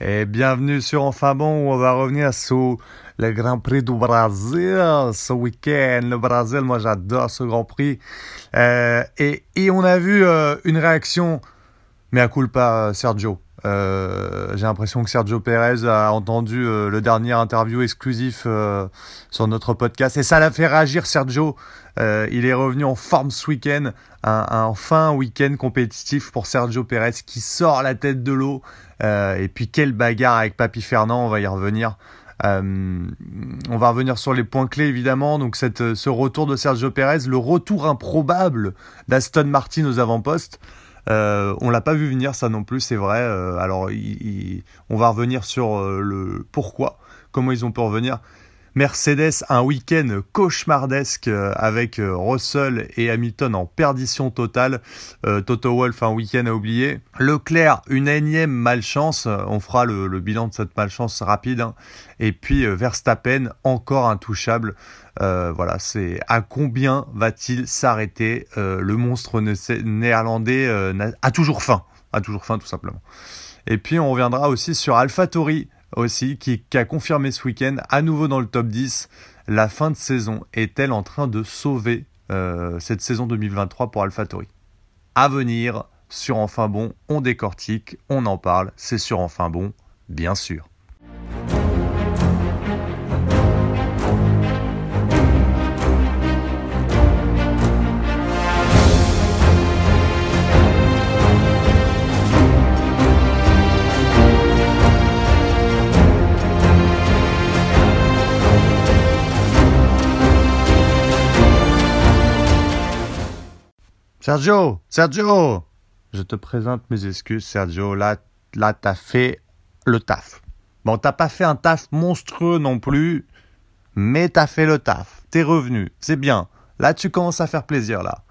Et bienvenue sur Enfin Bon où on va revenir sur le Grand Prix du Brésil ce week-end. Le Brésil, moi j'adore ce Grand Prix. Euh, et, et, on a vu euh, une réaction, mais à coup pas Sergio. Euh, J'ai l'impression que Sergio Pérez a entendu euh, le dernier interview exclusif euh, sur notre podcast et ça l'a fait réagir Sergio. Il est revenu en forme ce week-end, un, un fin week-end compétitif pour Sergio Pérez qui sort la tête de l'eau. et puis quelle bagarre avec Papy Fernand, on va y revenir. On va revenir sur les points clés évidemment. Donc cette, ce retour de Sergio Pérez, le retour improbable d'Aston Martin aux avant-postes. Euh, on l'a pas vu venir ça non plus, c'est vrai. Euh, alors on va revenir sur euh, le pourquoi, comment ils ont pu revenir. Mercedes un week-end cauchemardesque euh, avec Russell et Hamilton en perdition totale. Toto Wolff un week-end à oublier. Leclerc une énième malchance. On fera le, le bilan de cette malchance rapide. Hein. Et puis Verstappen encore intouchable. Euh, voilà, c'est à combien va-t-il s'arrêter Le monstre néerlandais a toujours faim, a toujours faim tout simplement. Et puis on reviendra aussi sur AlphaTauri aussi, qui, a confirmé ce week-end, à nouveau dans le top 10, la fin de saison est-elle en train de sauver euh, cette saison 2023 pour AlphaTauri À venir, sur Enfin Bon, on décortique, on en parle, c'est sur Enfin Bon, bien sûr. Sergio, Sergio, je te présente mes excuses, Sergio. Là, là, t'as fait le taf. Bon, t'as pas fait un taf monstrueux non plus, mais t'as fait le taf. T'es revenu, c'est bien. Là, tu commences à faire plaisir là.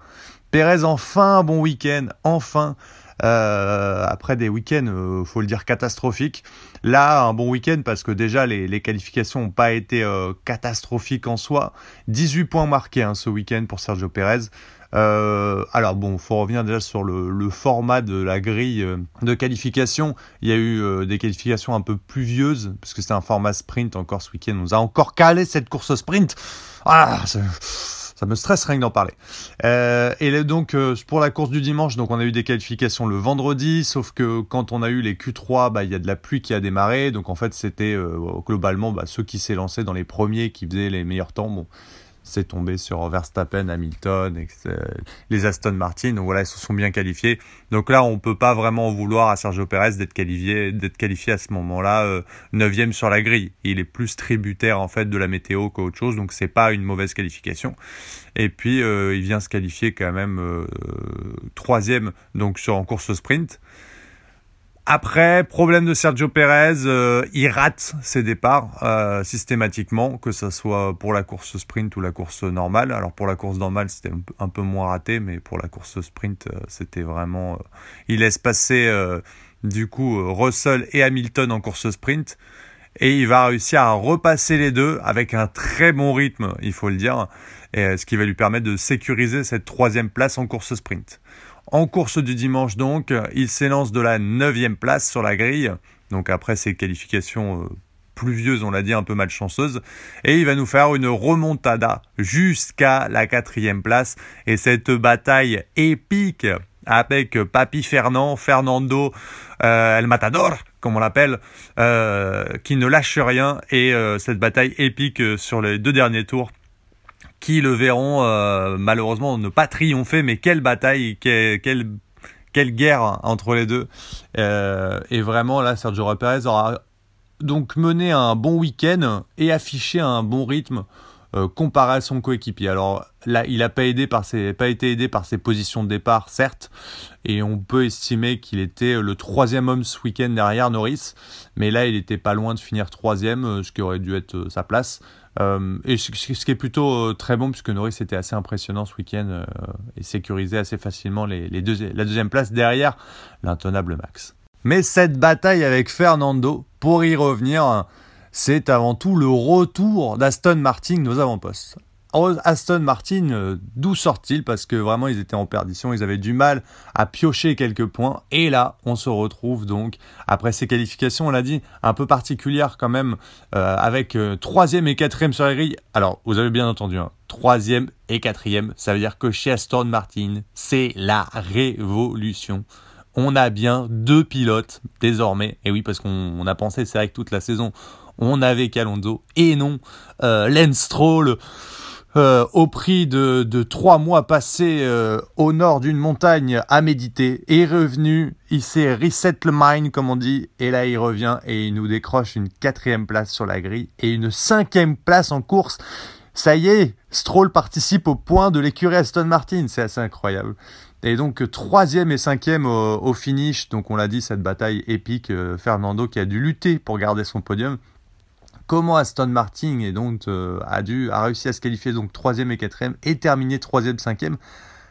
Pérez, enfin un bon week-end, enfin. Euh, après des week-ends, euh, faut le dire, catastrophiques. Là, un bon week-end parce que déjà les, qualifications n'ont pas été euh, catastrophiques en soi. 18 points marqués hein, ce week-end pour Sergio Pérez. Euh, alors bon, faut revenir déjà sur le, format de la grille euh, de qualification. Il y a eu euh, des qualifications un peu pluvieuses, parce que c'est un format sprint encore ce week-end. On nous a encore calé cette course sprint. Ah, ça me stresse rien que d'en parler. Et donc pour la course du dimanche, donc on a eu des qualifications le vendredi, sauf que quand on a eu les Q3, bah il y a de la pluie qui a démarré, donc en fait c'était globalement bah, ceux qui lancé dans les premiers qui faisaient les meilleurs temps. Bon, c'est tombé sur Verstappen, Hamilton, les Aston Martin. Donc voilà, ils se sont bien qualifiés. Donc là, on peut pas vraiment vouloir à Sergio Perez d'être qualifié, d'être qualifié à ce moment-là euh, neuvième sur la grille. Il est plus tributaire en fait de la météo qu'autre chose, donc c'est pas une mauvaise qualification. Et puis euh, il vient se qualifier quand même euh, troisième donc sur en course sprint. Après, problème de Sergio Perez, euh, il rate ses départs euh, systématiquement, que ce soit pour la course sprint ou la course normale. Alors pour la course normale, c'était un peu moins raté, mais pour la course sprint, euh, c'était vraiment... Euh, il laisse passer euh, du coup Russell et Hamilton en course sprint, et il va réussir à repasser les deux avec un très bon rythme, il faut le dire, et, ce qui va lui permettre de sécuriser cette troisième place en course sprint. En course du dimanche donc, il s'élance de la 9 place sur la grille, donc après ses qualifications euh, pluvieuses, on l'a dit, un peu malchanceuses, et il va nous faire une remontada jusqu'à la quatrième place, et cette bataille épique avec Papi Fernand, Fernando euh, El Matador, comme on l'appelle, euh, qui ne lâche rien, et cette bataille épique sur les deux derniers tours qui le verront euh, malheureusement ne pas triompher, mais quelle bataille, quelle, quelle, quelle guerre entre les deux. Euh, et vraiment, là, Sergio Perez aura donc mené un bon week-end et affiché un bon rythme euh, comparé à son coéquipier. Alors là, il n'a pas, pas été aidé par ses positions de départ, certes, et on peut estimer qu'il était le troisième homme ce week-end derrière Norris, mais là, il n'était pas loin de finir troisième, ce qui aurait dû être sa place. Euh, et ce, qui est plutôt euh, très bon, puisque Norris était assez impressionnant ce week-end euh, et sécurisait assez facilement les, la deuxième place derrière l'intenable Max. Mais cette bataille avec Fernando, pour y revenir, c'est avant tout le retour d'Aston Martin nos avant-postes. Aston Martin, euh, d'où sort-il? Parce que vraiment, ils étaient en perdition, ils avaient du mal à piocher quelques points. Et là, on se retrouve donc, après ces qualifications, on l'a dit, un peu particulières quand même, euh, avec euh, troisième et quatrième sur la grille. Alors, vous avez bien entendu, hein, troisième et quatrième, ça veut dire que chez Aston Martin, c'est la révolution. On a bien deux pilotes désormais. Et oui, parce qu'on a pensé, c'est vrai que toute la saison, on avait Calondo et non euh, Stroll euh, au prix de, de trois mois passés euh, au nord d'une montagne à méditer, est revenu, il s'est reset le mind comme on dit, et là il revient et il nous décroche une quatrième place sur la grille et une cinquième place en course. Ça y est, Stroll participe au point de l'écurie Aston Martin, c'est assez incroyable. Et donc troisième et cinquième au, finish, donc on l'a dit cette bataille épique, euh, Fernando qui a dû lutter pour garder son podium comment Aston Martin et donc euh, a réussi à se qualifier donc troisième et quatrième et terminer troisième cinquième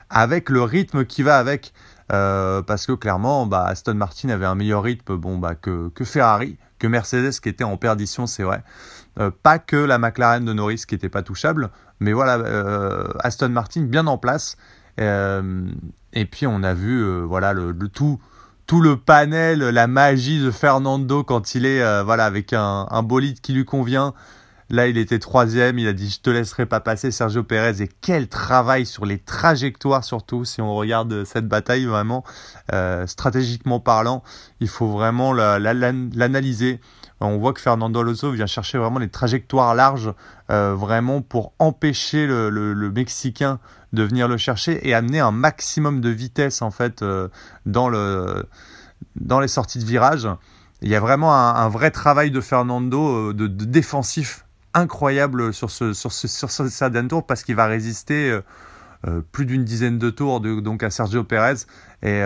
avec le rythme qui va avec. Euh, parce que clairement bah, Aston Martin avait un meilleur rythme bon bah que, Ferrari que Mercedes qui était en perdition c'est vrai. Euh, pas que la McLaren de Norris qui était pas touchable mais voilà Aston Martin bien en place. Et puis on a vu voilà le tout tout le panel, la magie de Fernando quand il est euh, voilà avec un, bolide qui lui convient. Là, il était troisième. Il a dit je te laisserai pas passer Sergio Pérez. Et quel travail sur les trajectoires surtout. Si on regarde cette bataille vraiment euh, stratégiquement parlant, il faut vraiment l'analyser. On voit que Fernando Alonso vient chercher vraiment les trajectoires larges, euh, vraiment pour empêcher le Mexicain de venir le chercher et amener un maximum de vitesse en fait euh, dans, le, dans les sorties de virage. Il y a vraiment un, vrai travail de Fernando euh, de, défensif incroyable sur ce sur ce sur tour parce qu'il va résister euh, plus d'une dizaine de tours donc à Sergio Pérez et,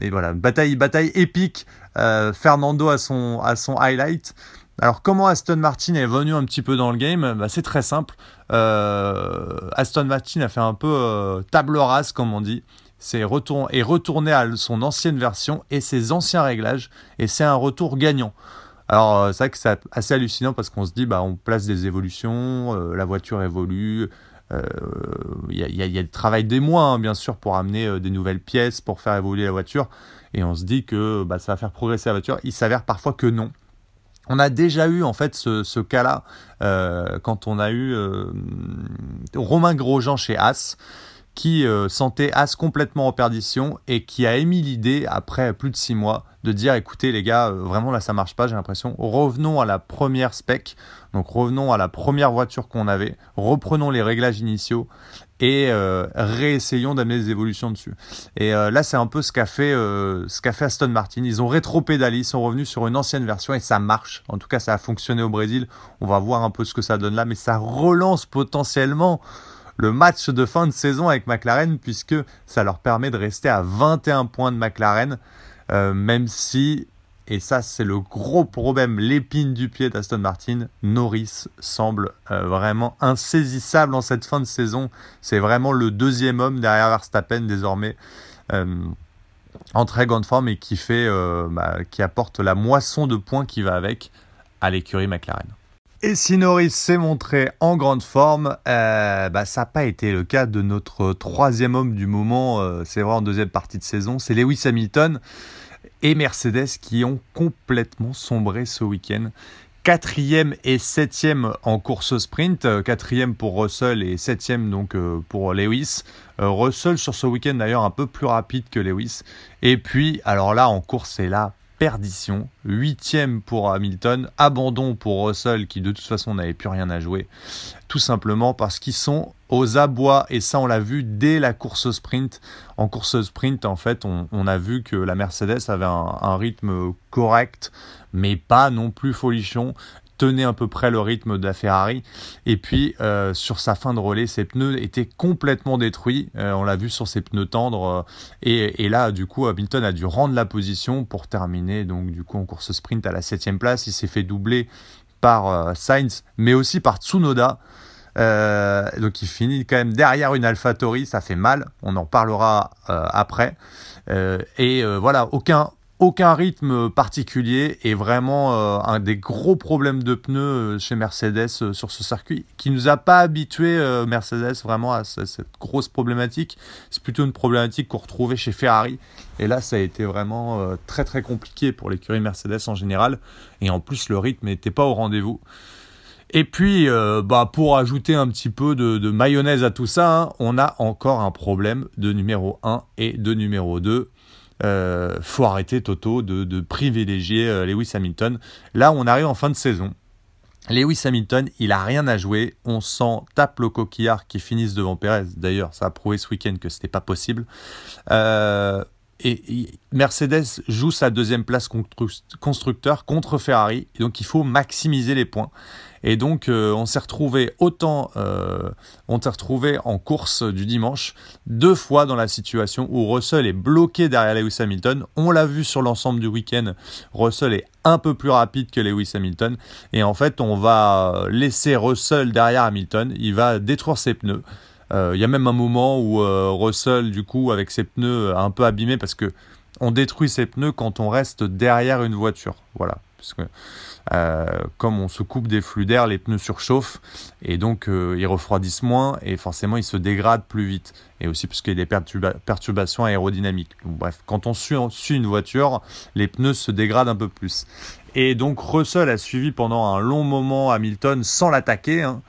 et, voilà. Bataille bataille épique Fernando à son à son highlight alors comment Aston Martin est venu un petit peu dans le game? Bah, C'est très simple. Euh, Aston Martin a fait un peu euh, table rase comme on dit. C'est retour, retourné à son ancienne version et ses anciens réglages et c'est un retour gagnant. Alors euh, c'est vrai que c'est assez hallucinant parce qu'on se dit bah on place des évolutions, la voiture évolue, il y, a, a, travail des mois hein, bien sûr pour amener des nouvelles pièces pour faire évoluer la voiture et on se dit que bah, ça va faire progresser la voiture. Il s'avère parfois que non. On a déjà eu en fait ce, cas-là euh, quand on a eu euh, Romain Grosjean chez As qui euh, sentait As complètement en perdition et qui a émis l'idée après plus de six mois de dire écoutez les gars vraiment là ça marche pas j'ai l'impression revenons à la première spec donc revenons à la première voiture qu'on avait reprenons les réglages initiaux et euh, réessayons d'amener des évolutions dessus. Et euh, là, c'est un peu ce qu'a fait, euh, fait Aston Martin. Ils ont rétro-pédalé, ils sont revenus sur une ancienne version et ça marche. En tout cas, ça a fonctionné au Brésil. On va voir un peu ce que ça donne là, mais ça relance potentiellement le match de fin de saison avec McLaren puisque ça leur permet de rester à 21 points de McLaren, même si et ça, c'est le gros problème, l'épine du pied d'Aston Martin. Norris semble euh, vraiment insaisissable en cette fin de saison. C'est vraiment le deuxième homme derrière Verstappen désormais. Euh, en très grande forme et qui fait, euh, bah, qui apporte la moisson de points qui va avec à l'écurie McLaren. Et si Norris s'est montré en grande forme, bah, ça n'a pas été le cas de notre troisième homme du moment, c'est vrai en deuxième partie de saison, c'est Lewis Hamilton et Mercedes qui ont complètement sombré ce week-end. Quatrième et septième en course sprint, euh, quatrième pour Russell et septième donc euh, pour Lewis. Euh, Russell sur ce week-end d'ailleurs un peu plus rapide que Lewis. Et puis alors là en course c'est là perdition. Huitième pour Hamilton, abandon pour Russell qui de toute façon n'avait plus rien à jouer. Tout simplement parce qu'ils sont aux abois et ça on l'a vu dès la course sprint. En course sprint en fait on, a vu que la Mercedes avait un rythme correct mais pas non plus folichon tenait à peu près le rythme de la Ferrari. Et puis, euh, sur sa fin de relais, ses pneus étaient complètement détruits. Euh, on l'a vu sur ses pneus tendres. Euh, et, là, du coup, Hamilton a dû rendre la position pour terminer. Donc, du coup, en course sprint à la 7 place, il s'est fait doubler par Sainz, mais aussi par Tsunoda. donc il finit quand même derrière une AlphaTauri, ça fait mal, on en parlera après. et voilà, aucun aucun rythme particulier et vraiment euh, un des gros problèmes de pneus euh, chez Mercedes euh, sur ce circuit qui nous a pas habitué Mercedes vraiment à cette grosse problématique. C'est plutôt une problématique qu'on retrouvait chez Ferrari et là ça a été vraiment très très compliqué pour l'écurie Mercedes en général et en plus le rythme n'était pas au rendez-vous. Et puis, bah, pour ajouter un petit peu de, mayonnaise à tout ça, hein, on a encore un problème de numéro 1 et de numéro 2 euh, faut arrêter Toto de, privilégier euh, Lewis Hamilton. Là, on arrive en fin de saison. Lewis Hamilton, il a rien à jouer. On sent tape le coquillard qui finissent devant Perez. D'ailleurs, ça a prouvé ce week-end que c'était pas possible. Euh, et, Mercedes joue sa deuxième place constructeur contre Ferrari. donc, il faut maximiser les points. Et donc, euh, on s'est retrouvé autant, euh, on s'est retrouvé en course du dimanche deux fois dans la situation où Russell est bloqué derrière Lewis Hamilton. On l'a vu sur l'ensemble du week-end. Russell est un peu plus rapide que Lewis Hamilton. Et en fait, on va laisser Russell derrière Hamilton. Il va détruire ses pneus. Euh, il y a même un moment où Russell, du coup, avec ses pneus un peu abîmés, parce que on détruit ses pneus quand on reste derrière une voiture. Voilà. Parce que euh, comme on se coupe des flux d'air, les pneus surchauffent et donc euh, ils refroidissent moins et forcément ils se dégradent plus vite. Et aussi parce qu'il y a des perturbations aérodynamiques. bref, quand on suit, une voiture, les pneus se dégradent un peu plus. Et donc Russell a suivi pendant un long moment Hamilton sans l'attaquer hein,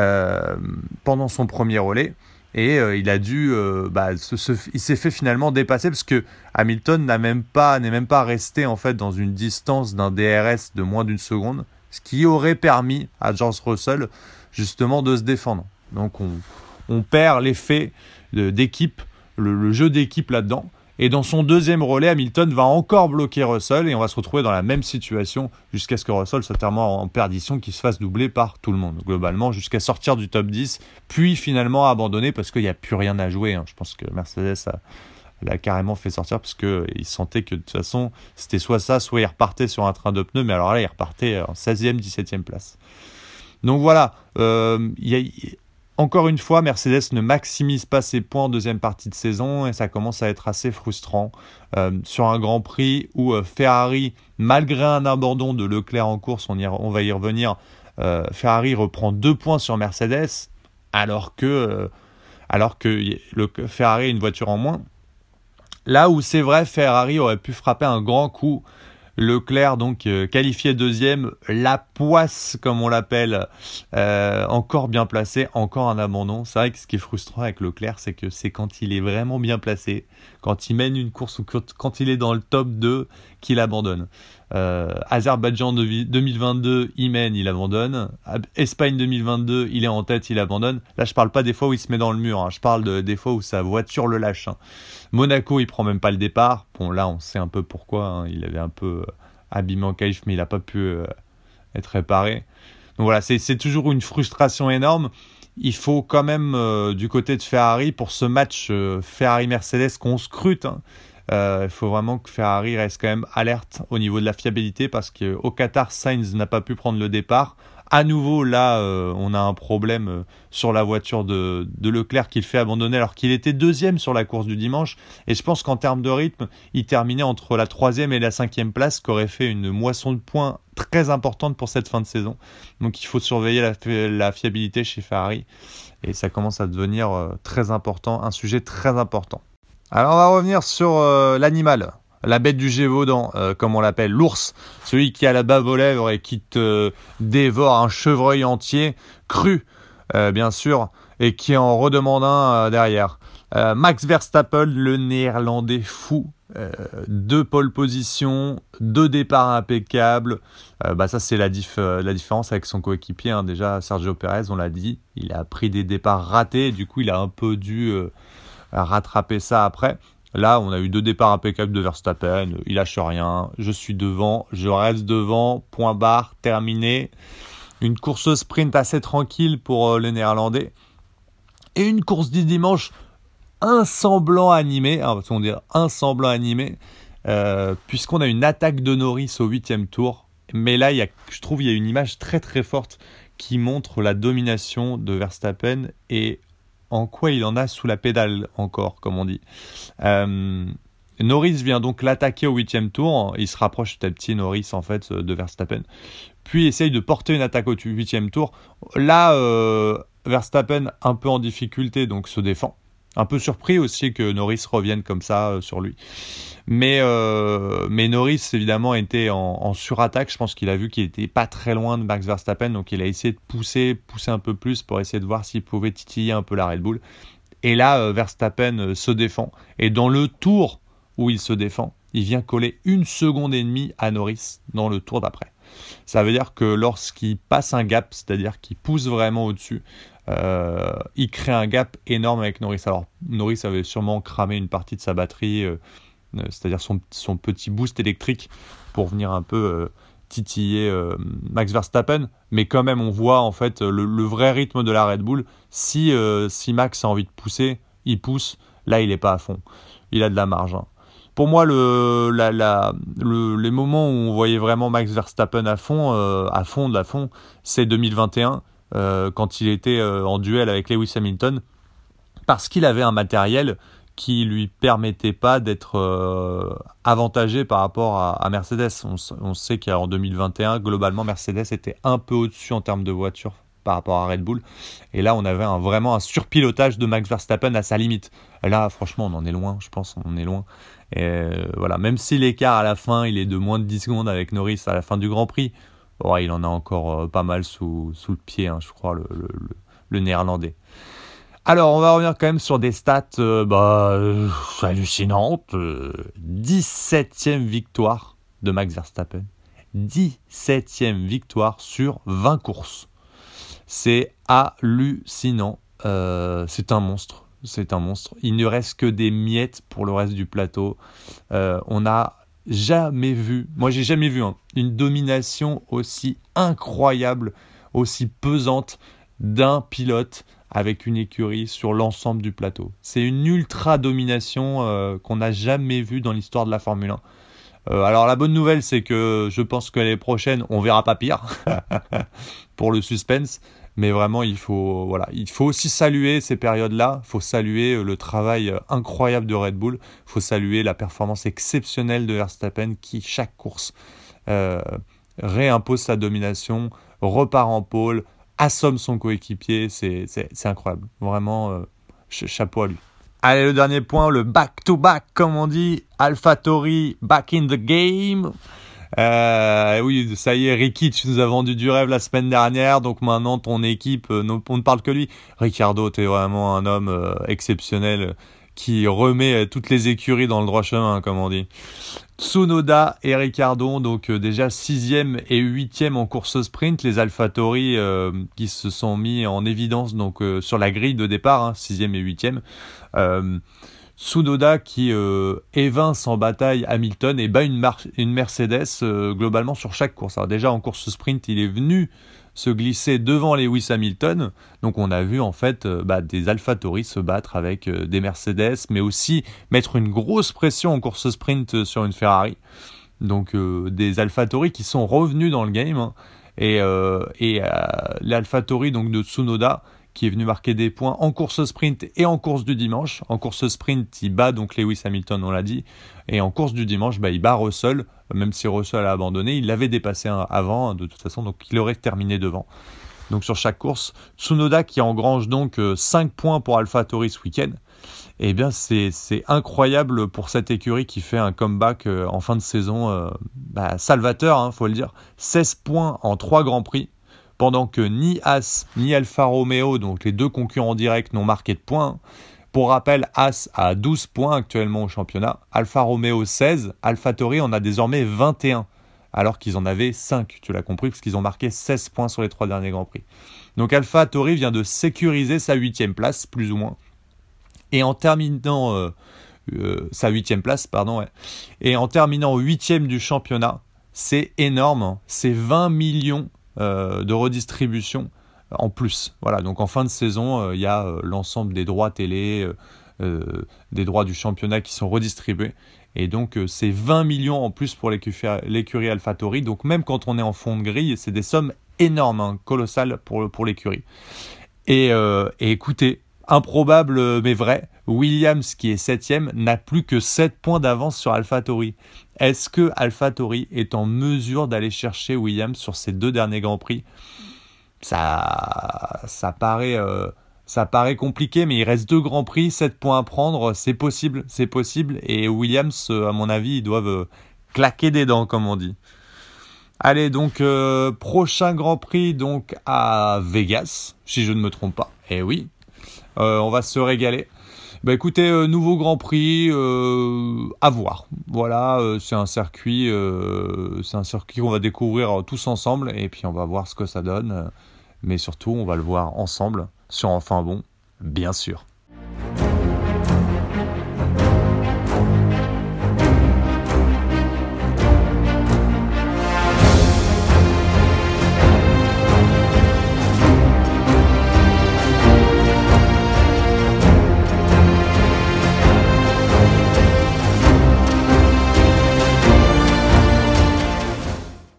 euh, pendant son premier relais. Et euh, il a dû, euh, bah, il s'est fait finalement dépasser parce que Hamilton n'a même pas, n'est même pas resté en fait dans une distance d'un DRS de moins d'une seconde, ce qui aurait permis à George Russell justement de se défendre. Donc on, on perd l'effet d'équipe, le, jeu d'équipe là-dedans. Et dans son deuxième relais, Hamilton va encore bloquer Russell et on va se retrouver dans la même situation jusqu'à ce que Russell soit tellement en perdition qu'il se fasse doubler par tout le monde, globalement, jusqu'à sortir du top 10, puis finalement abandonner parce qu'il n'y a plus rien à jouer. Hein. Je pense que Mercedes l'a carrément fait sortir parce qu'il sentait que de toute façon, c'était soit ça, soit il repartait sur un train de pneus, mais alors là, il repartait en 16e, 17e place. Donc voilà, euh, y a encore une fois, Mercedes ne maximise pas ses points en deuxième partie de saison et ça commence à être assez frustrant. Euh, sur un Grand Prix où euh, Ferrari, malgré un abandon de Leclerc en course, on, on va y revenir, euh, Ferrari reprend deux points sur Mercedes alors que, alors que Ferrari a une voiture en moins. Là où c'est vrai, Ferrari aurait pu frapper un grand coup Leclerc, donc euh, qualifié deuxième, la poisse comme on l'appelle, euh, encore bien placé, encore un abandon. C'est vrai que ce qui est frustrant avec Leclerc, c'est que c'est quand il est vraiment bien placé, quand il mène une course ou quand il est dans le top 2, qu'il abandonne. Euh, Azerbaïdjan 2022, il mène, il abandonne. Espagne 2022, il est en tête, il abandonne. Là, je parle pas des fois où il se met dans le mur, hein. je parle de, des fois où sa voiture le lâche. Hein. Monaco, il prend même pas le départ. Bon, là, on sait un peu pourquoi. Hein. Il avait un peu euh, abîmé en mais il n'a pas pu euh, être réparé. Donc voilà, c'est toujours une frustration énorme. Il faut quand même, du côté de Ferrari, pour ce match Ferrari-Mercedes qu'on scrute, euh, il faut vraiment que Ferrari reste quand même alerte au niveau de la fiabilité parce qu'au Qatar, Sainz n'a pas pu prendre le départ. À nouveau, là, euh, on a un problème euh, sur la voiture de, Leclerc qu'il fait abandonner alors qu'il était deuxième sur la course du dimanche. Et je pense qu'en termes de rythme, il terminait entre la troisième et la cinquième place, qui aurait fait une moisson de points très importante pour cette fin de saison. Donc il faut surveiller la fiabilité chez Ferrari. Et ça commence à devenir très important, un sujet très important. Alors on va revenir sur euh, l'animal, la bête du Gévaudan, euh, comme on l'appelle, l'ours, celui qui a la bave aux lèvres et qui te dévore un chevreuil entier, cru, euh, bien sûr, et qui en redemande un derrière. Max Verstappen, le néerlandais fou, deux pole positions, deux départs impeccables. bah ça c'est la, la, différence avec son coéquipier. Hein. Déjà Sergio Perez, on l'a dit, il a pris des départs ratés. Du coup il a un peu dû rattraper ça après. Là, on a eu deux départs impeccables de Verstappen. Il lâche rien. Je suis devant. Je reste devant. Point barre. Terminé. Une course sprint assez tranquille pour euh, les Néerlandais. Et une course du dimanche un semblant animé. Ah, on dire un semblant animé. Euh, puisqu'on a une attaque de Norris au huitième tour. Mais là, je trouve il y a une image très très forte qui montre la domination de Verstappen et en quoi il en a sous la pédale encore, comme on dit. Euh, Norris vient donc l'attaquer au huitième tour. Il se rapproche petit à petit, Norris, en fait, de Verstappen. Puis essaye de porter une attaque au huitième tour. Là, euh, Verstappen un peu en difficulté, donc se défend. Un peu surpris aussi que Norris revienne comme ça euh, sur lui. Mais, euh, mais Norris, évidemment, était en, surattaque. Je pense qu'il a vu qu'il était pas très loin de Max Verstappen, donc il a essayé de pousser, pousser un peu plus pour essayer de voir s'il pouvait titiller un peu la Red Bull. Et là, euh, Verstappen se défend. Et dans le tour où il se défend, il vient coller une seconde et demie à Norris dans le tour d'après. Ça veut dire que lorsqu'il passe un gap, c'est-à-dire qu'il pousse vraiment au-dessus, euh, il crée un gap énorme avec Norris. Alors Norris avait sûrement cramé une partie de sa batterie, c'est-à-dire son, petit boost électrique pour venir un peu titiller euh, Max Verstappen, mais quand même on voit en fait le, vrai rythme de la Red Bull. Si, euh, si Max a envie de pousser, il pousse. Là, il n'est pas à fond. Il a de la marge. Hein. Pour moi, les moments où on voyait vraiment Max Verstappen à fond, euh, à fond la fond, c'est 2021 quand il était en duel avec Lewis Hamilton, parce qu'il avait un matériel qui lui permettait pas d'être euh, avantagé par rapport à, Mercedes. On, sait qu'en 2021, globalement, Mercedes était un peu au-dessus en termes de voiture par rapport à Red Bull. Et là, on avait vraiment un surpilotage de Max Verstappen à sa limite. Là, franchement, on en est loin, je pense, on est loin. Et euh, voilà, même si l'écart à la fin, il est de moins de 10 secondes avec Norris à la fin du Grand Prix, oh, il en a encore euh, pas mal sous, sous le pied, hein, je crois, le, le, le néerlandais. Alors, on va revenir quand même sur des stats euh, bah, euh, hallucinantes. 17e euh, victoire de Max Verstappen. 17e victoire sur 20 courses. C'est hallucinant. c'est un monstre. C'est un monstre. Il ne reste que des miettes pour le reste du plateau. on n'a jamais vu, moi j'ai jamais vu hein, une domination aussi incroyable, aussi pesante d'un pilote avec une écurie sur l'ensemble du plateau. C'est une ultra domination euh, qu'on n'a jamais vue dans l'histoire de la Formule 1. Euh, alors la bonne nouvelle, c'est que je pense que l'année prochaine, on verra pas pire pour le suspense. Mais vraiment, il faut, voilà, aussi saluer ces périodes-là. Il faut saluer euh, le travail incroyable de Red Bull. Il faut saluer la performance exceptionnelle de Verstappen qui, chaque course, réimpose sa domination, repart en pôle, assomme son coéquipier, c'est incroyable. Vraiment, euh, chapeau à lui. Allez, le dernier point, le back-to-back, comme on dit. AlphaTauri, back in the game. Euh, oui, ça y est, Ricky, tu nous as vendu du rêve la semaine dernière, donc maintenant ton équipe, euh, on ne parle que lui. Ricardo, tu es vraiment un homme exceptionnel qui remet toutes les écuries dans le droit chemin, comme on dit. Tsunoda et Ricardo, donc euh, déjà 6 et 8 en course sprint, les AlphaTauri euh, qui se sont mis en évidence donc euh, sur la grille de départ, 6 hein, et 8 Tsunoda qui évince en bataille Hamilton et bat une, Mercedes globalement sur chaque course. Alors déjà en course sprint, il est venu se glisser devant Lewis Hamilton. Donc on a vu en fait euh, bah, des AlphaTauri se battre avec euh, des Mercedes, mais aussi mettre une grosse pression en course sprint sur une Ferrari. Donc euh, des AlphaTauri qui sont revenus dans le game. Hein. et, et donc de Tsunoda qui est venu marquer des points en course sprint et en course du dimanche. En course sprint, il bat donc Lewis Hamilton, on l'a dit. Et en course du dimanche, bah, il bat Russell, même si Russell a abandonné. Il l'avait dépassé avant, de toute façon, donc il aurait terminé devant. Donc sur chaque course, Tsunoda qui engrange donc 5 euh, points pour AlphaTauri ce week-end. Eh bien, c'est incroyable pour cette écurie qui fait un comeback euh, en fin de saison euh, bah, salvateur, il hein, faut le dire. 16 points en 3 Grands Prix pendant que ni As ni Alfa Romeo, donc les deux concurrents directs, n'ont marqué de points. Pour rappel, As a 12 points actuellement au championnat, Alfa Romeo 16, Alfa Tori en a désormais 21, alors qu'ils en avaient 5, tu l'as compris, parce qu'ils ont marqué 16 points sur les trois derniers Grands Prix. Donc Alfa Tori vient de sécuriser sa huitième place, plus ou moins. Et en terminant euh, euh, sa huitième place, pardon, et en terminant huitième du championnat, c'est énorme, hein. c'est 20 millions de redistribution en plus. Voilà, donc en fin de saison, euh, il y a euh, l'ensemble des droits télé, des droits du championnat qui sont redistribués. Et donc c'est 20 millions en plus pour l'écurie AlphaTauri. Donc même quand on est en fond de grille, c'est des sommes énormes, hein, colossales pour, pour l'écurie. Et, écoutez, improbable mais vrai, Williams, qui est septième, n'a plus que 7 points d'avance sur AlphaTauri. Est-ce que AlphaTauri est en mesure d'aller chercher Williams sur ces deux derniers Grands Prix? Ça, ça paraît... Euh, ça paraît compliqué, mais il reste deux grands prix, 7 points à prendre, c'est possible, c'est possible. Et Williams, euh, à mon avis, ils doivent euh, claquer des dents, comme on dit. Allez, donc prochain Grand Prix donc à Vegas, si je ne me trompe pas. Eh oui, on va se régaler. Bah écoutez, nouveau Grand Prix, à voir. Voilà, c'est un circuit, c'est un circuit qu'on va découvrir tous ensemble et puis on va voir ce que ça donne. mais surtout, on va le voir ensemble sur Enfin Bon, bien sûr.